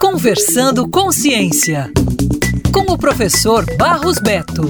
Conversando com Ciência, com o professor Barros Beto.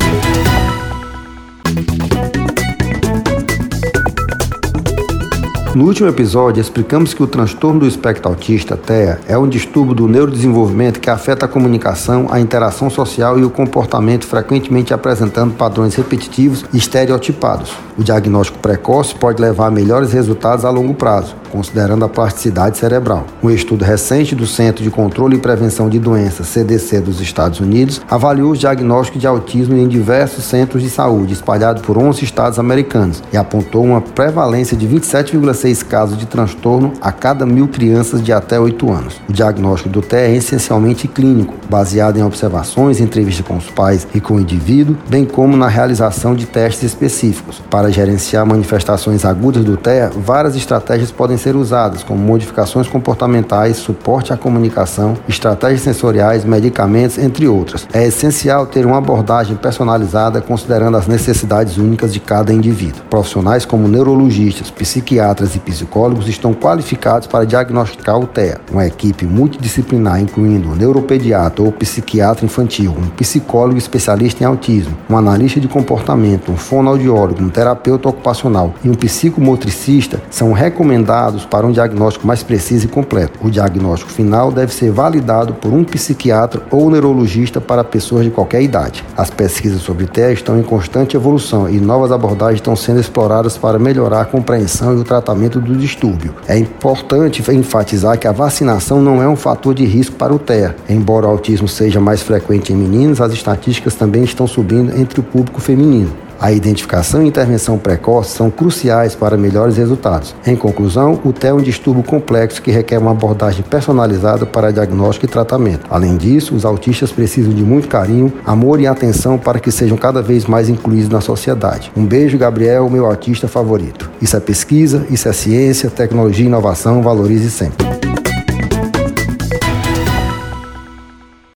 No último episódio, explicamos que o transtorno do espectro autista, TEA, é um distúrbio do neurodesenvolvimento que afeta a comunicação, a interação social e o comportamento, frequentemente apresentando padrões repetitivos e estereotipados. O diagnóstico precoce pode levar a melhores resultados a longo prazo, considerando a plasticidade cerebral. Um estudo recente do Centro de Controle e Prevenção de Doenças, CDC dos Estados Unidos, avaliou os diagnósticos de autismo em diversos centros de saúde espalhados por 11 estados americanos e apontou uma prevalência de 27,6 casos de transtorno a cada mil crianças de até 8 anos. O diagnóstico do TEA é essencialmente clínico, baseado em observações, entrevistas com os pais e com o indivíduo, bem como na realização de testes específicos. Para gerenciar manifestações agudas do TEA, várias estratégias podem ser usadas, como modificações comportamentais, suporte à comunicação, estratégias sensoriais, medicamentos, entre outras. É essencial ter uma abordagem personalizada considerando as necessidades únicas de cada indivíduo. Profissionais como neurologistas, psiquiatras e psicólogos estão qualificados para diagnosticar o TEA. Uma equipe multidisciplinar, incluindo um neuropediatra ou psiquiatra infantil, um psicólogo especialista em autismo, um analista de comportamento, um fonoaudiólogo, um terapeuta ocupacional e um psicomotricista são recomendados para um diagnóstico mais preciso e completo. O diagnóstico final deve ser validado por um psiquiatra ou neurologista para pessoas de qualquer idade. As pesquisas sobre TEA estão em constante evolução e novas abordagens estão sendo exploradas para melhorar a compreensão e o tratamento do distúrbio. É importante enfatizar que a vacinação não é um fator de risco para o TEA. Embora o autismo seja mais frequente em meninos, as estatísticas também estão subindo entre o público feminino. A identificação e intervenção precoce são cruciais para melhores resultados. Em conclusão, o TEA é um distúrbio complexo que requer uma abordagem personalizada para diagnóstico e tratamento. Além disso, os autistas precisam de muito carinho, amor e atenção para que sejam cada vez mais incluídos na sociedade. Um beijo, Gabriel, meu autista favorito. Isso é pesquisa, isso é ciência, tecnologia e inovação. Valorize sempre.